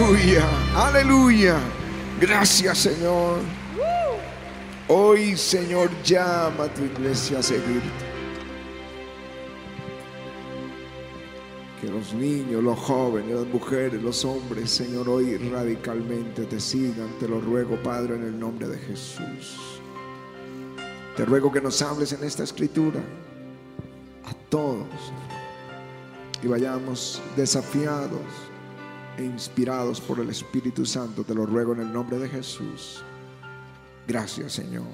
Aleluya, aleluya. Gracias Señor. Hoy Señor llama a tu iglesia a seguirte. Que los niños, los jóvenes, las mujeres, los hombres, Señor, hoy radicalmente te sigan. Te lo ruego, Padre, en el nombre de Jesús. Te ruego que nos hables en esta escritura a todos y vayamos desafiados e inspirados por el Espíritu Santo. Te lo ruego en el nombre de Jesús. Gracias, Señor.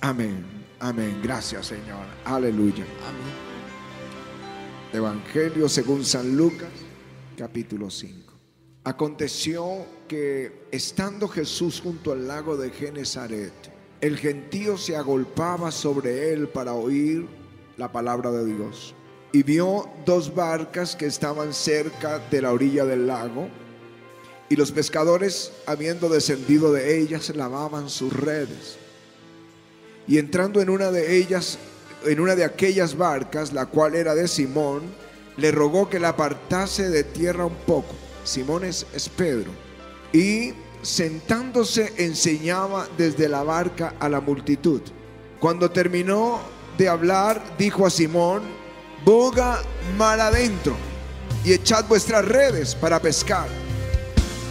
Amén. Amén. Gracias, Señor. Aleluya. Amén. Evangelio según San Lucas, capítulo 5. Aconteció que estando Jesús junto al lago de Genezaret, el gentío se agolpaba sobre él para oír la palabra de Dios. Y vio dos barcas que estaban cerca de la orilla del lago, y los pescadores, habiendo descendido de ellas, lavaban sus redes. Y entrando en una de ellas, en una de aquellas barcas, la cual era de Simón, le rogó que la apartase de tierra un poco. Simón es, es Pedro. Y sentándose enseñaba desde la barca a la multitud. Cuando terminó de hablar, dijo a Simón, boga mar adentro y echad vuestras redes para pescar.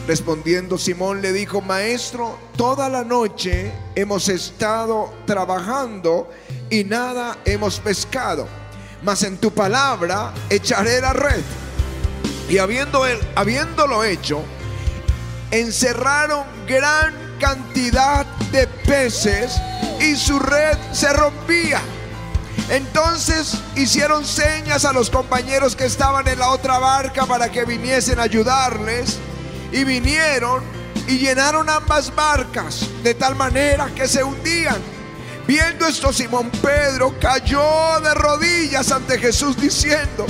Respondiendo Simón le dijo, Maestro, toda la noche hemos estado trabajando y nada hemos pescado, mas en tu palabra echaré la red. Y habiendo él, habiéndolo hecho, encerraron gran cantidad de peces y su red se rompía. Entonces hicieron señas a los compañeros que estaban en la otra barca para que viniesen a ayudarles. Y vinieron y llenaron ambas barcas de tal manera que se hundían. Viendo esto, Simón Pedro cayó de rodillas ante Jesús diciendo,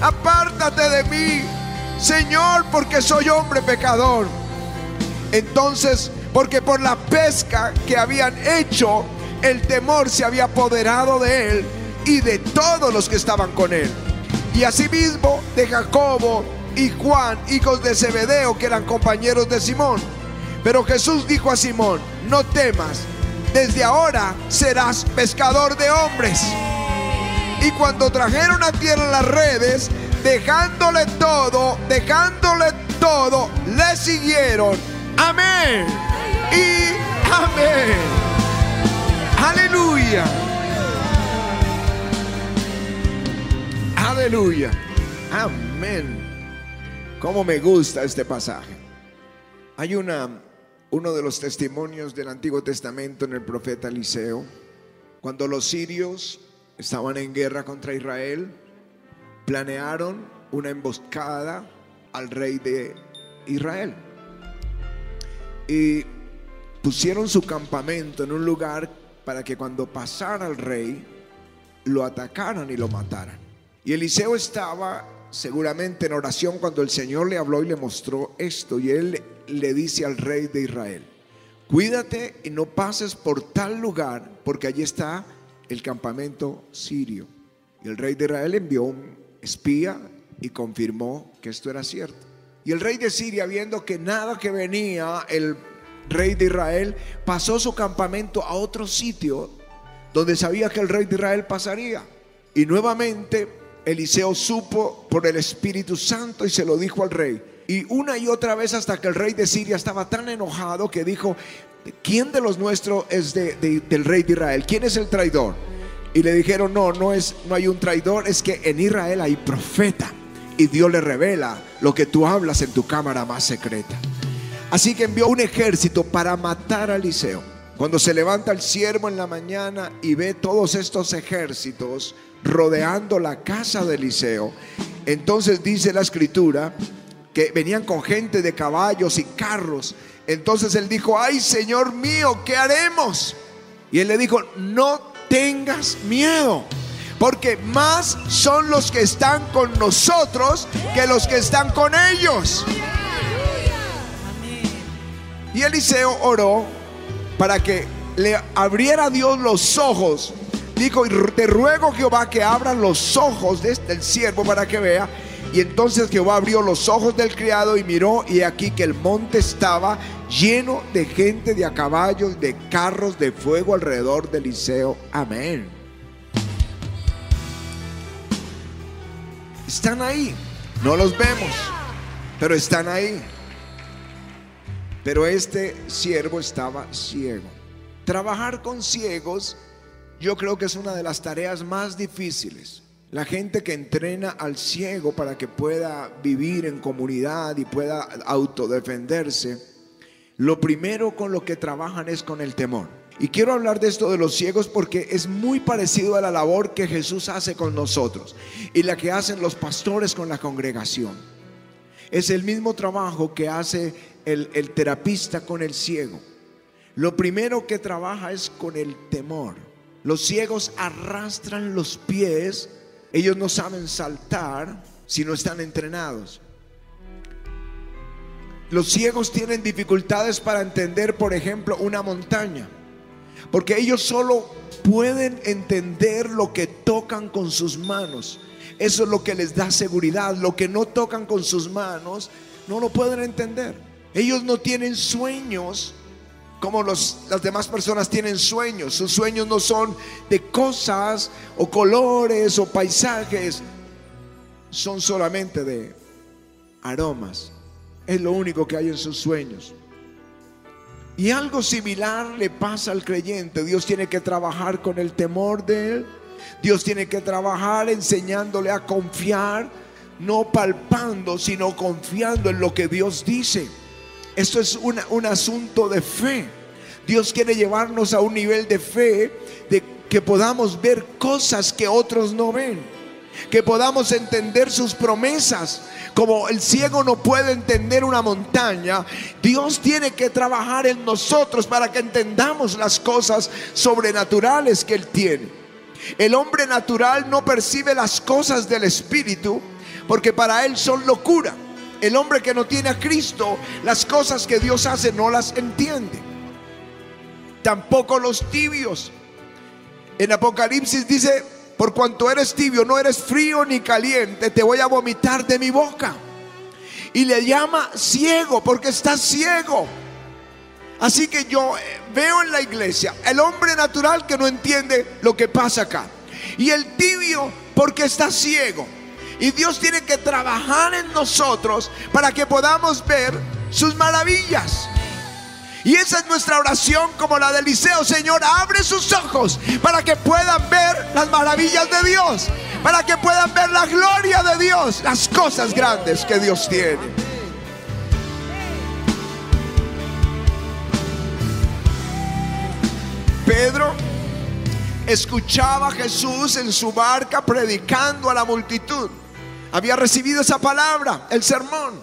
apártate de mí, Señor, porque soy hombre pecador. Entonces, porque por la pesca que habían hecho, el temor se había apoderado de él y de todos los que estaban con él. Y asimismo de Jacobo y Juan, hijos de Zebedeo, que eran compañeros de Simón. Pero Jesús dijo a Simón, no temas, desde ahora serás pescador de hombres. Y cuando trajeron a tierra las redes, dejándole todo, dejándole todo, le siguieron. Amén. Y amén. Aleluya. Aleluya. Amén. Cómo me gusta este pasaje. Hay una uno de los testimonios del Antiguo Testamento en el profeta Eliseo, cuando los sirios estaban en guerra contra Israel, planearon una emboscada al rey de Israel. Y pusieron su campamento en un lugar para que cuando pasara el rey, lo atacaran y lo mataran. Y Eliseo estaba seguramente en oración cuando el Señor le habló y le mostró esto. Y él le dice al rey de Israel, cuídate y no pases por tal lugar, porque allí está el campamento sirio. Y el rey de Israel envió un espía y confirmó que esto era cierto. Y el rey de Siria, viendo que nada que venía, el rey de Israel pasó su campamento a otro sitio donde sabía que el rey de Israel pasaría. Y nuevamente Eliseo supo por el Espíritu Santo y se lo dijo al rey. Y una y otra vez hasta que el rey de Siria estaba tan enojado que dijo, ¿quién de los nuestros es del rey de Israel? ¿Quién es el traidor? Y le dijeron, no, no, es, no hay un traidor, es que en Israel hay profeta. Y Dios le revela lo que tú hablas en tu cámara más secreta. Así que envió un ejército para matar a Eliseo. Cuando se levanta el siervo en la mañana y ve todos estos ejércitos rodeando la casa de Eliseo, entonces dice la escritura que venían con gente de caballos y carros. Entonces él dijo, ay Señor mío, ¿qué haremos? Y él le dijo, no tengas miedo, porque más son los que están con nosotros que los que están con ellos. Y Eliseo oró para que le abriera Dios los ojos. Dijo, te ruego Jehová que abra los ojos del siervo para que vea Y entonces Jehová abrió los ojos del criado y miró y aquí que el monte estaba lleno de gente de a caballos, de carros de fuego alrededor de Eliseo. Amén. Están ahí, no los vemos, pero están ahí. Pero este siervo estaba ciego. Trabajar con ciegos yo creo que es una de las tareas más difíciles. La gente que entrena al ciego para que pueda vivir en comunidad y pueda autodefenderse, lo primero con lo que trabajan es con el temor. Y quiero hablar de esto de los ciegos porque es muy parecido a la labor que Jesús hace con nosotros y la que hacen los pastores con la congregación. Es el mismo trabajo que hace el, terapista con el ciego. Lo primero que trabaja es con el temor. Los ciegos arrastran los pies, ellos no saben saltar si no están entrenados. Los ciegos tienen dificultades para entender, por ejemplo, una montaña, porque ellos solo pueden entender lo que tocan con sus manos. Eso es lo que les da seguridad. Lo que no tocan con sus manos, no lo pueden entender. Ellos no tienen sueños como los, las demás personas tienen sueños. Sus sueños no son de cosas o colores o paisajes, son solamente de aromas. Es lo único que hay en sus sueños. Y algo similar le pasa al creyente. Dios tiene que trabajar con el temor de él. Dios tiene que trabajar enseñándole a confiar, no palpando, sino confiando en lo que Dios dice. Esto es un asunto de fe. Dios quiere llevarnos a un nivel de fe de que podamos ver cosas que otros no ven, que podamos entender sus promesas. Como el ciego no puede entender una montaña, Dios tiene que trabajar en nosotros para que entendamos las cosas sobrenaturales que Él tiene. El hombre natural no percibe las cosas del Espíritu porque para él son locura. El hombre que no tiene a Cristo, las cosas que Dios hace no las entiende tampoco los tibios. En Apocalipsis dice, por cuanto eres tibio, no eres frío ni caliente, te voy a vomitar de mi boca. Y le llama ciego porque está ciego. Así que yo eh, veo en la iglesia el hombre natural que no entiende lo que pasa acá. Y el tibio porque está ciego. Y Dios tiene que trabajar en nosotros para que podamos ver sus maravillas. Y esa es nuestra oración como la de Eliseo. Señor, abre sus ojos para que puedan ver las maravillas de Dios. Para que puedan ver la gloria de Dios. Las cosas grandes que Dios tiene. Pedro escuchaba a Jesús en su barca predicando a la multitud. Había recibido esa palabra, el sermón.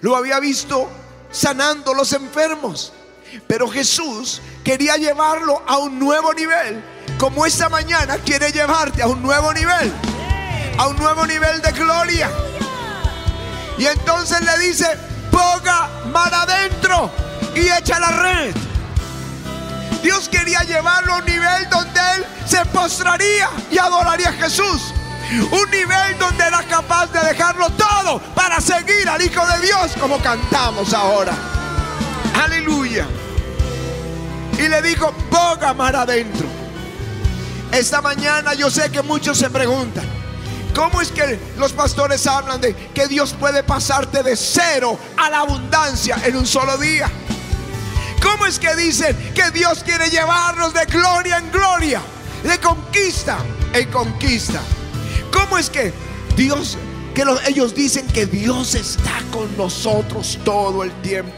Lo había visto sanando los enfermos. Pero Jesús quería llevarlo a un nuevo nivel, como esta mañana quiere llevarte a un nuevo nivel, a un nuevo nivel de gloria. Y entonces le dice, ponga mar adentro y echa la red. Dios quería llevarlo a un nivel donde él se postraría y adoraría a Jesús. Un nivel donde era capaz de dejarlo todo para seguir al Hijo de Dios como cantamos ahora. Aleluya y le dijo, boga mar adentro. Esta mañana yo sé que muchos se preguntan, ¿cómo es que los pastores hablan de que Dios puede pasarte de cero a la abundancia en un solo día? ¿Cómo es que dicen que Dios quiere llevarnos de gloria en gloria, de conquista en conquista? ¿Cómo es que Dios, que ellos dicen que Dios está con nosotros todo el tiempo?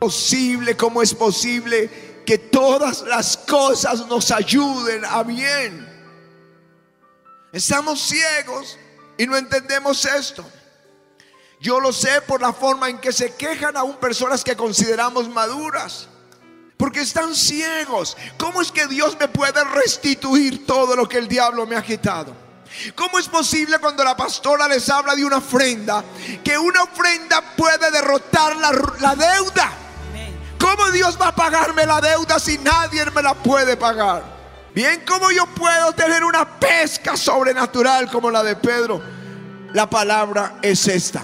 posible, cómo es posible que todas las cosas nos ayuden a bien. Estamos ciegos y no entendemos esto. Yo lo sé por la forma en que se quejan aún personas que consideramos maduras. Porque están ciegos. ¿Cómo es que Dios me puede restituir todo lo que el diablo me ha quitado? ¿Cómo es posible cuando la pastora les habla de una ofrenda, que una ofrenda puede derrotar la, la deuda? ¿Cómo Dios va a pagarme la deuda si nadie me la puede pagar? Bien como yo puedo tener una pesca sobrenatural como la de Pedro, la palabra es esta.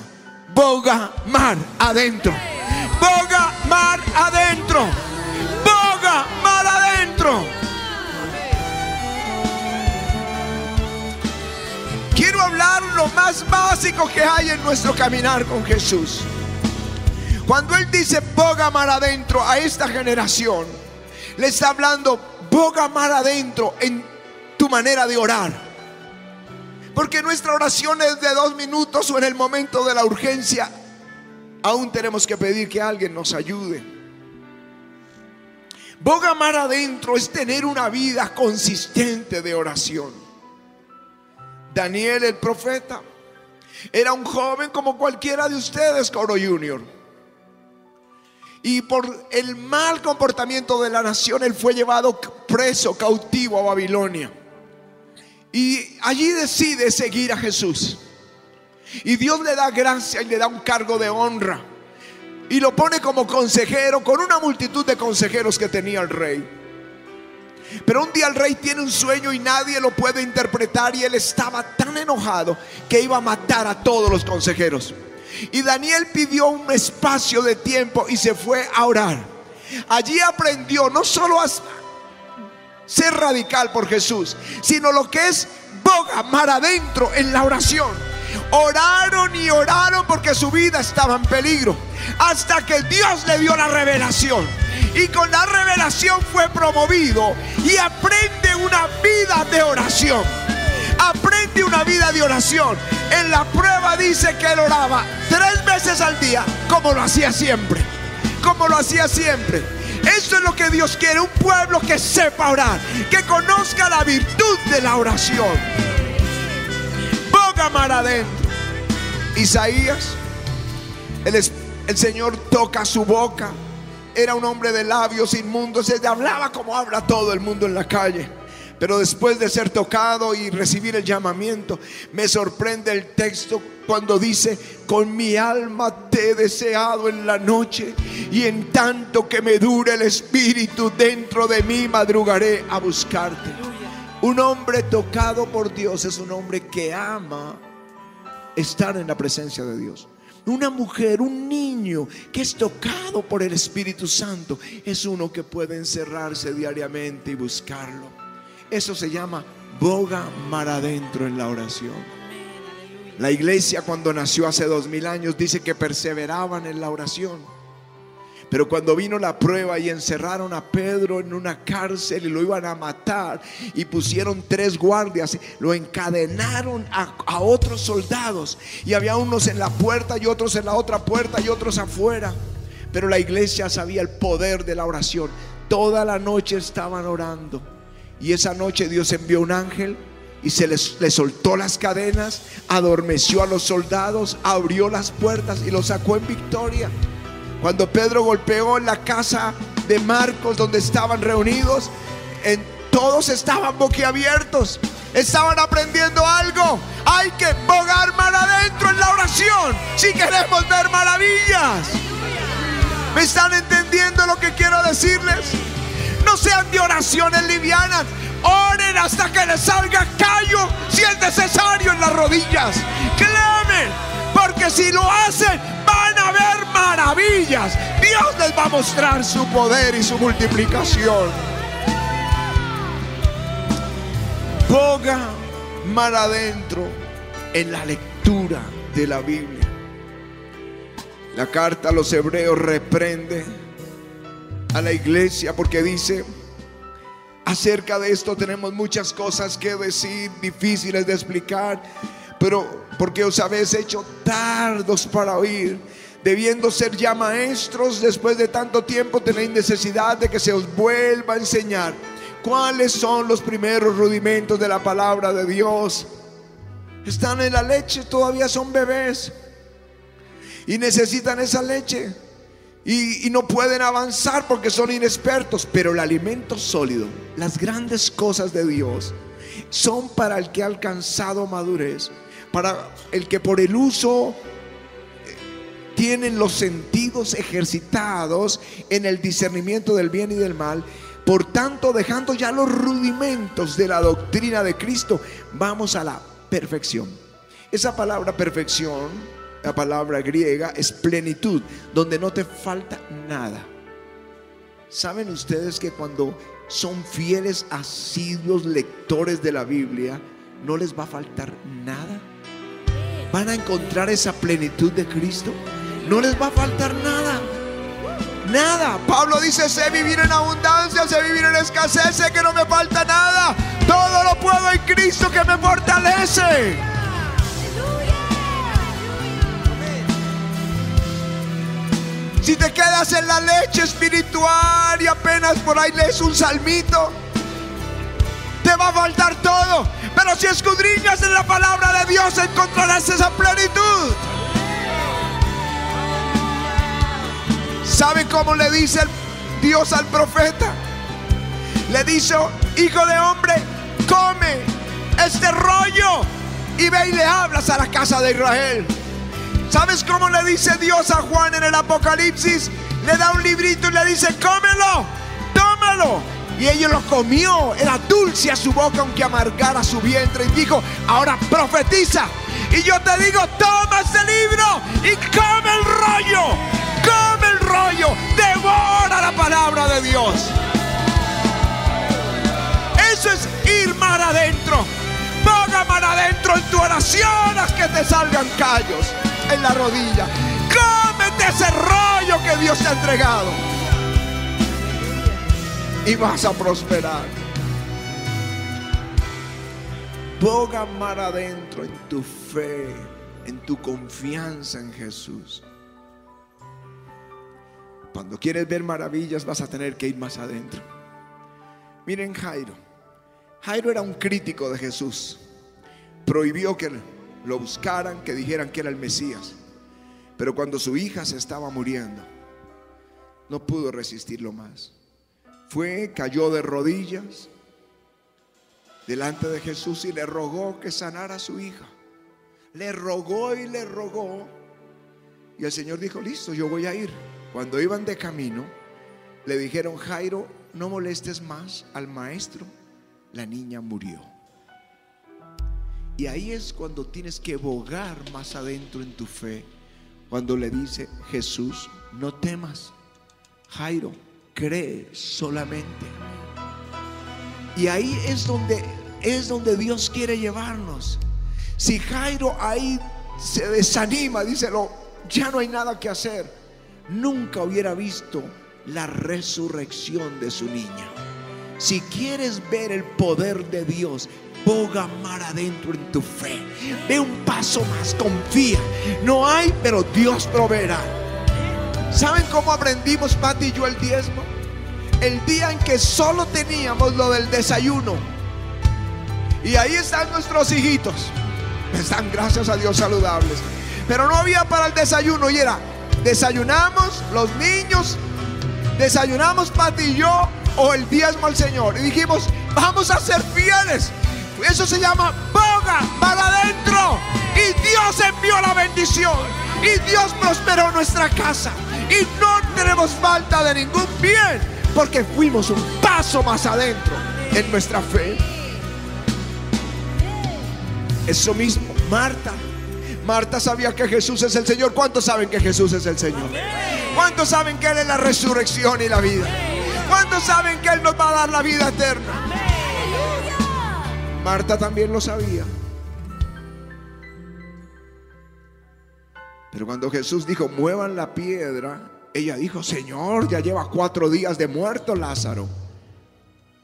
Boga mar adentro. Boga mar adentro. Quiero hablar lo más básico que hay en nuestro caminar con Jesús. Cuando Él dice boga mar adentro a esta generación, le está hablando boga mar adentro en tu manera de orar. Porque nuestra oración es de dos minutos o en el momento de la urgencia, aún tenemos que pedir que alguien nos ayude. Boga mar adentro es tener una vida consistente de oración. Daniel el profeta era un joven como cualquiera de ustedes, Coro Junior. Y por el mal comportamiento de la nación, él fue llevado preso, cautivo a Babilonia. Y allí decide seguir a Jesús. Y Dios le da gracia y le da un cargo de honra. Y lo pone como consejero con una multitud de consejeros que tenía el rey. Pero un día el rey tiene un sueño y nadie lo puede interpretar y él estaba tan enojado que iba a matar a todos los consejeros. Y Daniel pidió un espacio de tiempo y se fue a orar. Allí aprendió no solo a ser radical por Jesús, sino lo que es boga mar adentro en la oración. Oraron y oraron porque su vida estaba en peligro. Hasta que Dios le dio la revelación. Y con la revelación fue promovido y aprende una vida de oración. Aprende una vida de oración. En la prueba dice que él oraba tres veces al día, como lo hacía siempre. Como lo hacía siempre. Eso es lo que Dios quiere, un pueblo que sepa orar, que conozca la virtud de la oración. Mar adentro. Isaías, el, el Señor toca su boca. Era un hombre de labios inmundos, él hablaba como habla todo el mundo en la calle. Pero después de ser tocado y recibir el llamamiento, me sorprende el texto cuando dice, con mi alma te he deseado en la noche y en tanto que me dure el espíritu dentro de mí, madrugaré a buscarte. Un hombre tocado por Dios es un hombre que ama estar en la presencia de Dios. Una mujer, un niño que es tocado por el Espíritu Santo es uno que puede encerrarse diariamente y buscarlo. Eso se llama boga mar adentro en la oración. La iglesia cuando nació hace dos mil años dice que perseveraban en la oración. Pero cuando vino la prueba y encerraron a Pedro en una cárcel y lo iban a matar y pusieron tres guardias, lo encadenaron a, a, otros soldados y había unos en la puerta y otros en la otra puerta y otros afuera. Pero la iglesia sabía el poder de la oración. Toda la noche estaban orando. Y esa noche Dios envió un ángel y se les, soltó las cadenas, adormeció a los soldados, abrió las puertas y los sacó en victoria. Cuando Pedro golpeó la casa de Marcos donde estaban reunidos, todos estaban boquiabiertos, estaban aprendiendo algo. Hay que bogar mal adentro en la oración si queremos ver maravillas. ¿Me están entendiendo lo que quiero decirles? No sean de oraciones livianas. Oren hasta que les salga callo si es necesario en las rodillas. Clamen, porque si lo hacen van ver maravillas. Dios les va a mostrar su poder y su multiplicación. Boga mar adentro en la lectura de la Biblia. La carta a los hebreos reprende a la iglesia porque dice, acerca de esto tenemos muchas cosas que decir, difíciles de explicar, pero porque os habéis hecho tardos para oír, debiendo ser ya maestros, después de tanto tiempo tenéis necesidad de que se os vuelva a enseñar cuáles son los primeros rudimentos de la palabra de Dios. Están en la leche, todavía son bebés y necesitan esa leche y, no pueden avanzar porque son inexpertos. Pero el alimento sólido, las grandes cosas de Dios, son para el que ha alcanzado madurez, para el que por el uso tienen los sentidos ejercitados en el discernimiento del bien y del mal, Por tanto, dejando ya los rudimentos de la doctrina de Cristo, vamos a la perfección. Esa palabra perfección, la palabra griega, es plenitud, donde no te falta nada. ¿Saben ustedes que cuando son fieles, asiduos lectores de la Biblia, no les va a faltar nada? Van a encontrar esa plenitud de Cristo. No les va a faltar nada. Nada. Pablo dice, sé vivir en abundancia, sé vivir en escasez, sé que no me falta nada. Todo lo puedo en Cristo que me fortalece. Si te quedas en la leche espiritual y apenas por ahí lees un salmito, te va a faltar todo. Pero si escudriñas en la palabra de Dios, encontrarás esa plenitud. ¿Sabe cómo le dice Dios al profeta? Le dice, hijo de hombre, come este rollo y ve y le hablas a la casa de Israel. ¿Sabes cómo le dice Dios a Juan en el Apocalipsis? Le da un librito y le dice, cómelo, tómalo. Y ella lo comió, era dulce a su boca aunque amargara su vientre. Y dijo, ahora profetiza. Y yo te digo, toma este libro y come el rollo rollo, devora la palabra de Dios. Eso es ir mar adentro. Ponga mar adentro en tu oración hasta que te salgan callos en la rodilla. Cómete ese rollo que Dios te ha entregado. Y vas a prosperar. Ponga mar adentro en tu fe, en tu confianza en Jesús. Cuando quieres ver maravillas vas a tener que ir más adentro. Miren Jairo. Jairo era un crítico de Jesús. Prohibió que lo buscaran, que dijeran que era el Mesías. Pero cuando su hija se estaba muriendo, no pudo resistirlo más. Fue, cayó de rodillas delante de Jesús y le rogó que sanara a su hija. Le rogó y le rogó. Y el Señor dijo, listo, yo voy a ir. Cuando iban de camino, le dijeron, Jairo, no molestes más al maestro, la niña murió. Y ahí es cuando tienes que bogar más adentro en tu fe, cuando le dice Jesús, no temas, Jairo, cree solamente. Y ahí es donde es donde Dios quiere llevarnos. Si Jairo ahí se desanima, díselo, ya no hay nada que hacer nunca hubiera visto la resurrección de su niña. Si quieres ver el poder de Dios, boga mar adentro en tu fe. Ve un paso más, confía. No hay, pero Dios proveerá. ¿Saben cómo aprendimos Pati y yo el diezmo? El día en que solo teníamos lo del desayuno. Y ahí están nuestros hijitos. Están, gracias a Dios, saludables. Pero no había para el desayuno y era desayunamos los niños, desayunamos Pati y yo o el diezmo al Señor. Y dijimos, vamos a ser fieles. Eso se llama boga para adentro. Y Dios envió la bendición. Y Dios prosperó nuestra casa. Y no tenemos falta de ningún bien. Porque fuimos un paso más adentro en nuestra fe. Eso mismo, Marta Marta sabía que Jesús es el Señor. ¿Cuántos saben que Jesús es el Señor? ¿Cuántos saben que Él es la resurrección y la vida? ¿Cuántos saben que Él nos va a dar la vida eterna? Marta también lo sabía. Pero cuando Jesús dijo, muevan la piedra, ella dijo, Señor, ya lleva cuatro días de muerto Lázaro.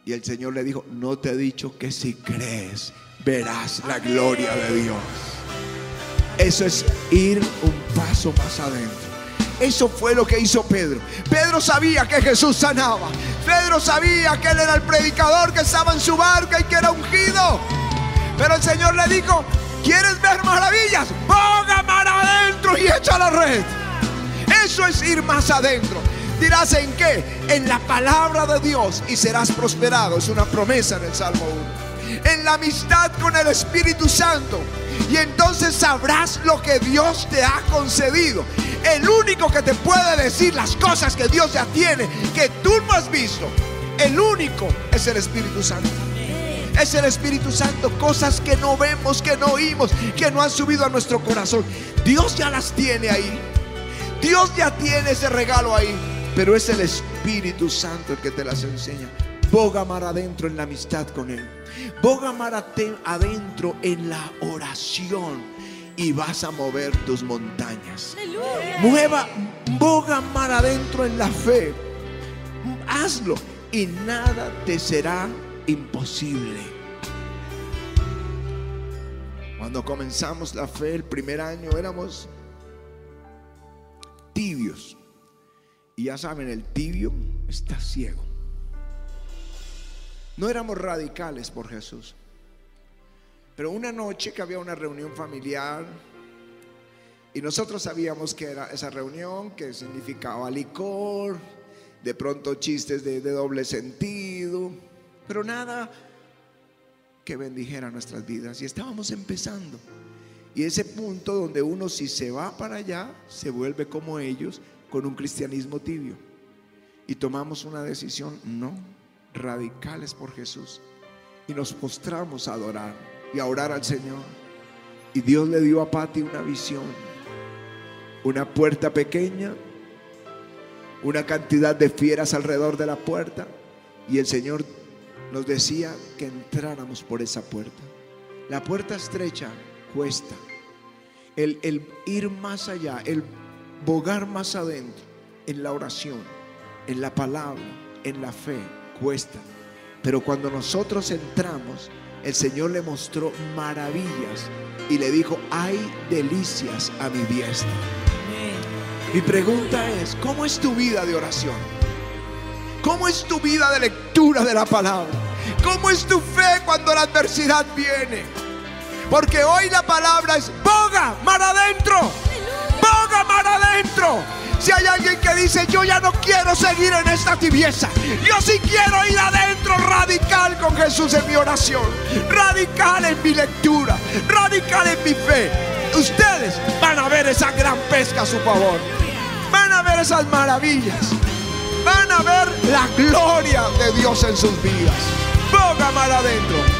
Y el Señor le dijo, no te he dicho que si crees, verás la gloria de Dios. Eso es ir un paso más adentro. Eso fue lo que hizo Pedro. Pedro sabía que Jesús sanaba. Pedro sabía que él era el predicador que estaba en su barca y que era ungido. Pero el Señor le dijo, ¿quieres ver maravillas? Ponga mar adentro y echa la red. Eso es ir más adentro. Dirás en qué? En la palabra de Dios y serás prosperado. Es una promesa en el Salmo 1. En la amistad con el Espíritu Santo y entonces sabrás lo que Dios te ha concedido. El único que te puede decir las cosas que Dios ya tiene, que tú no has visto, el único es el Espíritu Santo. Es el Espíritu Santo, cosas que no vemos, que no oímos, que no han subido a nuestro corazón. Dios ya las tiene ahí. Dios ya tiene ese regalo ahí. Pero es el Espíritu Santo el que te las enseña. Boga mar adentro en la amistad con Él. Boga mar adentro en la oración. Y vas a mover tus montañas. Mueva, boga mar adentro en la fe. Hazlo y nada te será imposible. Cuando comenzamos la fe el primer año éramos tibios. Y ya saben, el tibio está ciego. No éramos radicales por Jesús. Pero una noche que había una reunión familiar y nosotros sabíamos que era esa reunión que significaba licor, de pronto chistes de, doble sentido, pero nada que bendijera nuestras vidas. Y estábamos empezando. Y ese punto donde uno si se va para allá, se vuelve como ellos, con un cristianismo tibio. Y tomamos una decisión, no, radicales por Jesús. Y nos postramos a adorar y a orar al Señor. Y Dios le dio a Patti una visión, una puerta pequeña, una cantidad de fieras alrededor de la puerta. Y el Señor nos decía que entráramos por esa puerta. La puerta estrecha cuesta. El, el, ir más allá, el bogar más adentro en la oración, en la palabra, en la fe, Pero cuando nosotros entramos, el Señor le mostró maravillas y le dijo, hay delicias a mi diestra. Mi pregunta es, ¿cómo es tu vida de oración? ¿Cómo es tu vida de lectura de la palabra? ¿Cómo es tu fe cuando la adversidad viene? Porque hoy la palabra es boga, mar adentro. Boga, mar adentro. Si hay alguien que dice, yo ya no quiero seguir en esta tibieza, yo sí quiero ir adentro radical con Jesús en mi oración, radical en mi lectura, radical en mi fe. Ustedes van a ver esa gran pesca a su favor, van a ver esas maravillas van a ver la gloria de Dios en sus vidas. Boga mar adentro.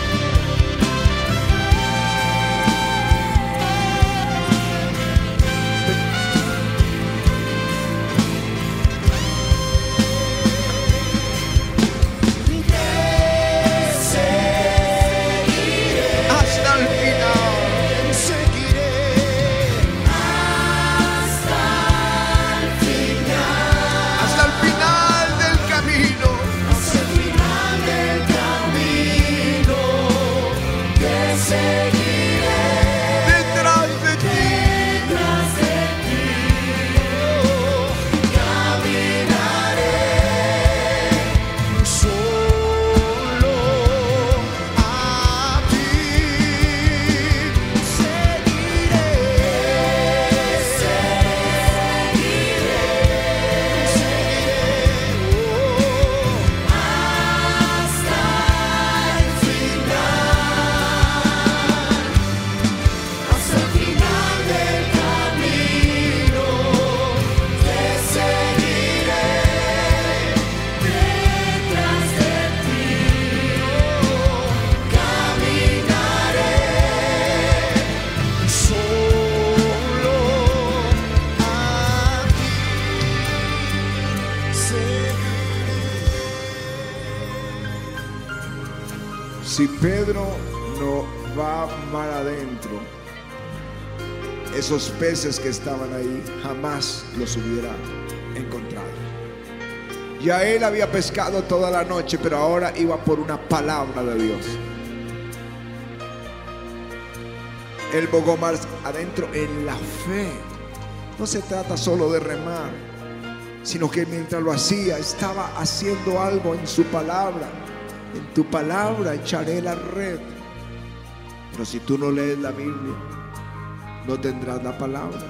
Pedro no va mar adentro, esos peces que estaban ahí jamás los hubiera encontrado. Ya él había pescado toda la noche, pero ahora iba por una palabra de Dios. El bogó más adentro en la fe. No se trata solo de remar, sino que mientras lo hacía estaba haciendo algo en su palabra. En tu palabra echaré la red. Pero si tú no lees la Biblia, no tendrás la palabra.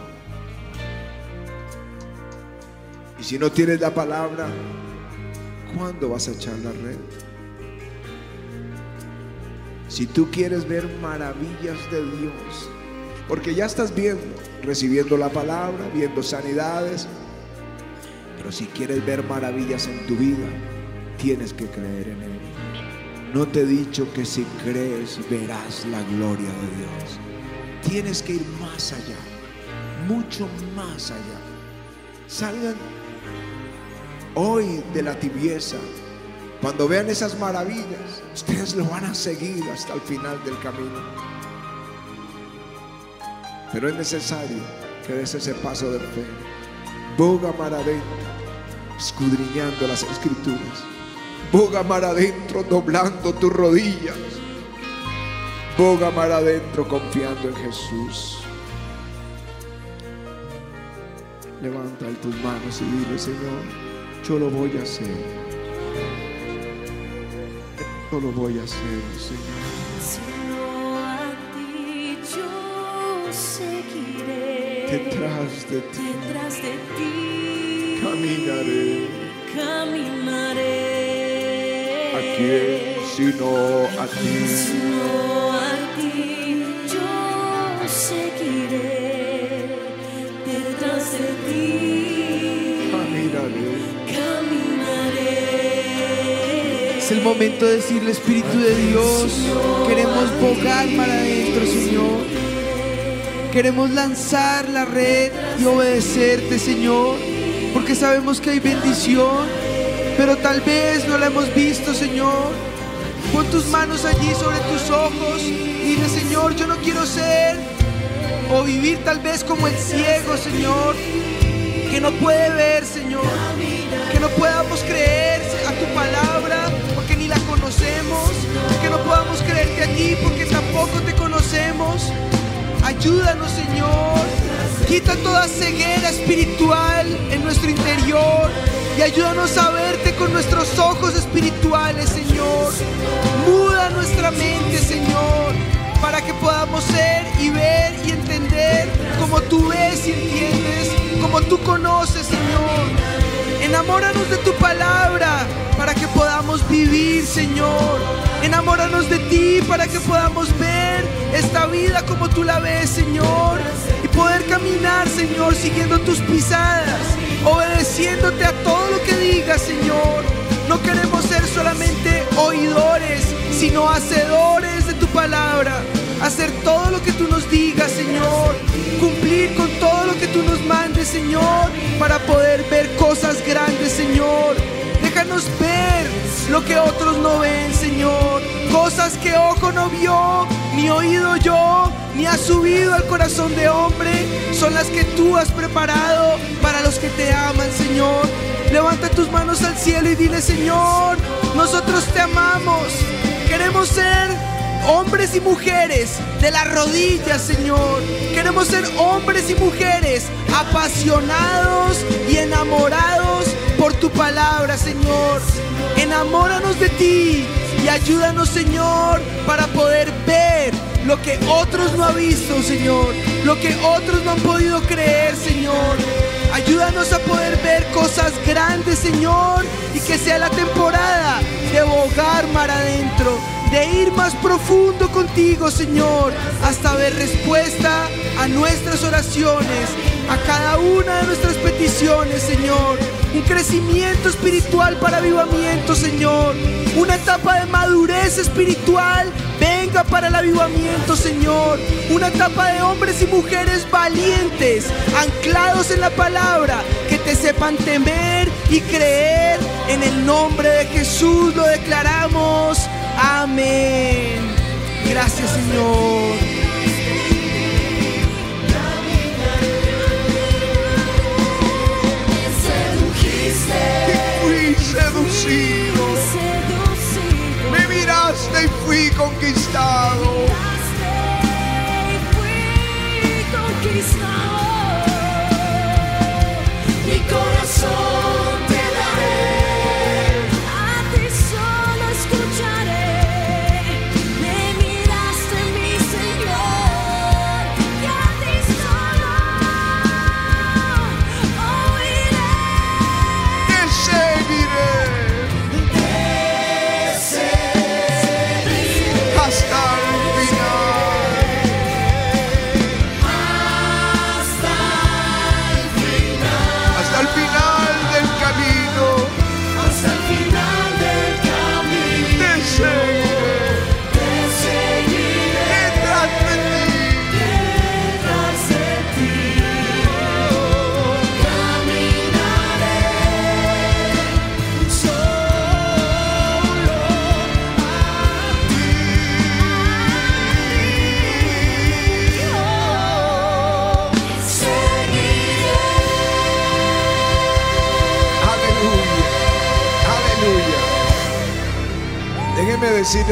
Y si no tienes la palabra, ¿cuándo vas a echar la red? Si tú quieres ver maravillas de Dios, porque ya estás viendo, recibiendo la palabra, viendo sanidades, pero si quieres ver maravillas en tu vida, tienes que creer en Él. No te he dicho que si crees verás la gloria de Dios. Tienes que ir más allá, mucho más allá. Salgan hoy de la tibieza. Cuando vean esas maravillas, ustedes lo van a seguir hasta el final del camino. Pero es necesario que des ese paso de fe. Boga mar adentro, escudriñando las escrituras. Boga mar adentro, doblando tus rodillas. Boga mar adentro, confiando en Jesús. Levanta tus manos y dile, Señor, yo lo voy a hacer. Yo lo voy a hacer, Señor. Sino a ti yo seguiré. Detrás de ti Detrás de ti caminaré. caminaré. ¿A quién sino a ti? Sino a ti yo seguiré. Detrás de ti Caminaré. caminaré. Es el momento de decirle, Espíritu de Dios, queremos bogar para adentro, Señor. Queremos lanzar la red y obedecerte, Señor, porque sabemos que hay bendición, pero tal vez no la hemos visto, Señor. Pon tus manos allí sobre tus ojos y dile, Señor, yo no quiero ser o vivir tal vez como el ciego, Señor, que no puede ver, Señor, que no podamos creer a tu palabra porque ni la conocemos, que no podamos creerte a porque tampoco te conocemos. Ayúdanos, Señor. Quita toda ceguera espiritual en nuestro interior y ayúdanos a verte con nuestros ojos espirituales, Señor. Muda nuestra mente, Señor, para que podamos ser y ver y entender como tú ves y entiendes, como tú conoces, Señor. Enamóranos de tu palabra para que podamos vivir, Señor. Enamóranos de ti para que podamos ver esta vida como tú la ves, Señor. Y poder caminar, Señor, siguiendo tus pisadas, obedeciéndote a todo lo que digas, Señor. No queremos ser solamente oidores, sino hacedores de tu palabra. Hacer todo lo que tú nos digas, Señor. Cumplir con todo lo que tú nos mandes, Señor. Para poder ver cosas grandes, Señor. Déjanos ver lo que otros no ven, Señor. Cosas que ojo no vio, ni oído yo, ni ha subido al corazón de hombre. Son las que tú has preparado para los que te aman, Señor. Levanta tus manos al cielo y dile, Señor, nosotros te amamos. Queremos ser hombres y mujeres de las rodillas, Señor. Queremos ser hombres y mujeres apasionados y enamorados por tu palabra, Señor. Enamóranos de ti y ayúdanos, Señor, para poder ver lo que otros no han visto, Señor. Lo que otros no han podido creer, Señor. Ayúdanos a poder ver cosas grandes, Señor, y que sea la temporada de bogar mar adentro, de ir más profundo contigo, Señor, hasta ver respuesta a nuestras oraciones, a cada una de nuestras peticiones, Señor. Un crecimiento espiritual para avivamiento, Señor. Una etapa de madurez espiritual para el avivamiento, Señor. Una etapa de hombres y mujeres valientes, anclados en la palabra, que te sepan temer y creer. En el nombre de Jesús lo declaramos. Amén. Gracias, Señor. Conquistado. y fui conquistado. Mi corazón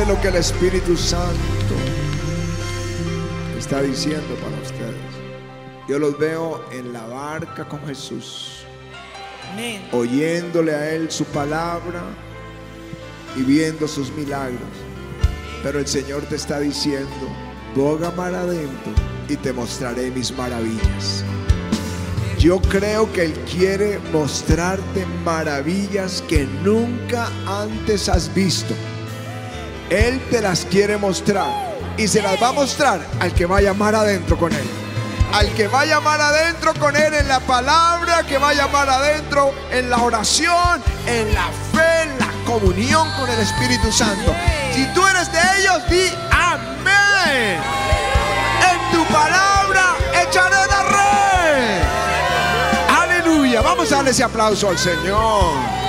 lo que el Espíritu Santo está diciendo para ustedes. Yo los veo en la barca con Jesús, Amén. oyéndole a Él su palabra y viendo sus milagros. Pero el Señor te está diciendo, boga mar adentro y te mostraré mis maravillas. Yo creo que Él quiere mostrarte maravillas que nunca antes has visto. Él te las quiere mostrar y se las va a mostrar al que vaya mar adentro con Él. Al que vaya mar adentro con Él en la palabra, que vaya mar adentro en la oración, en la fe, en la comunión con el Espíritu Santo. Si tú eres de ellos, di amén. En tu palabra echaré la red. Aleluya. Vamos a darle ese aplauso al Señor.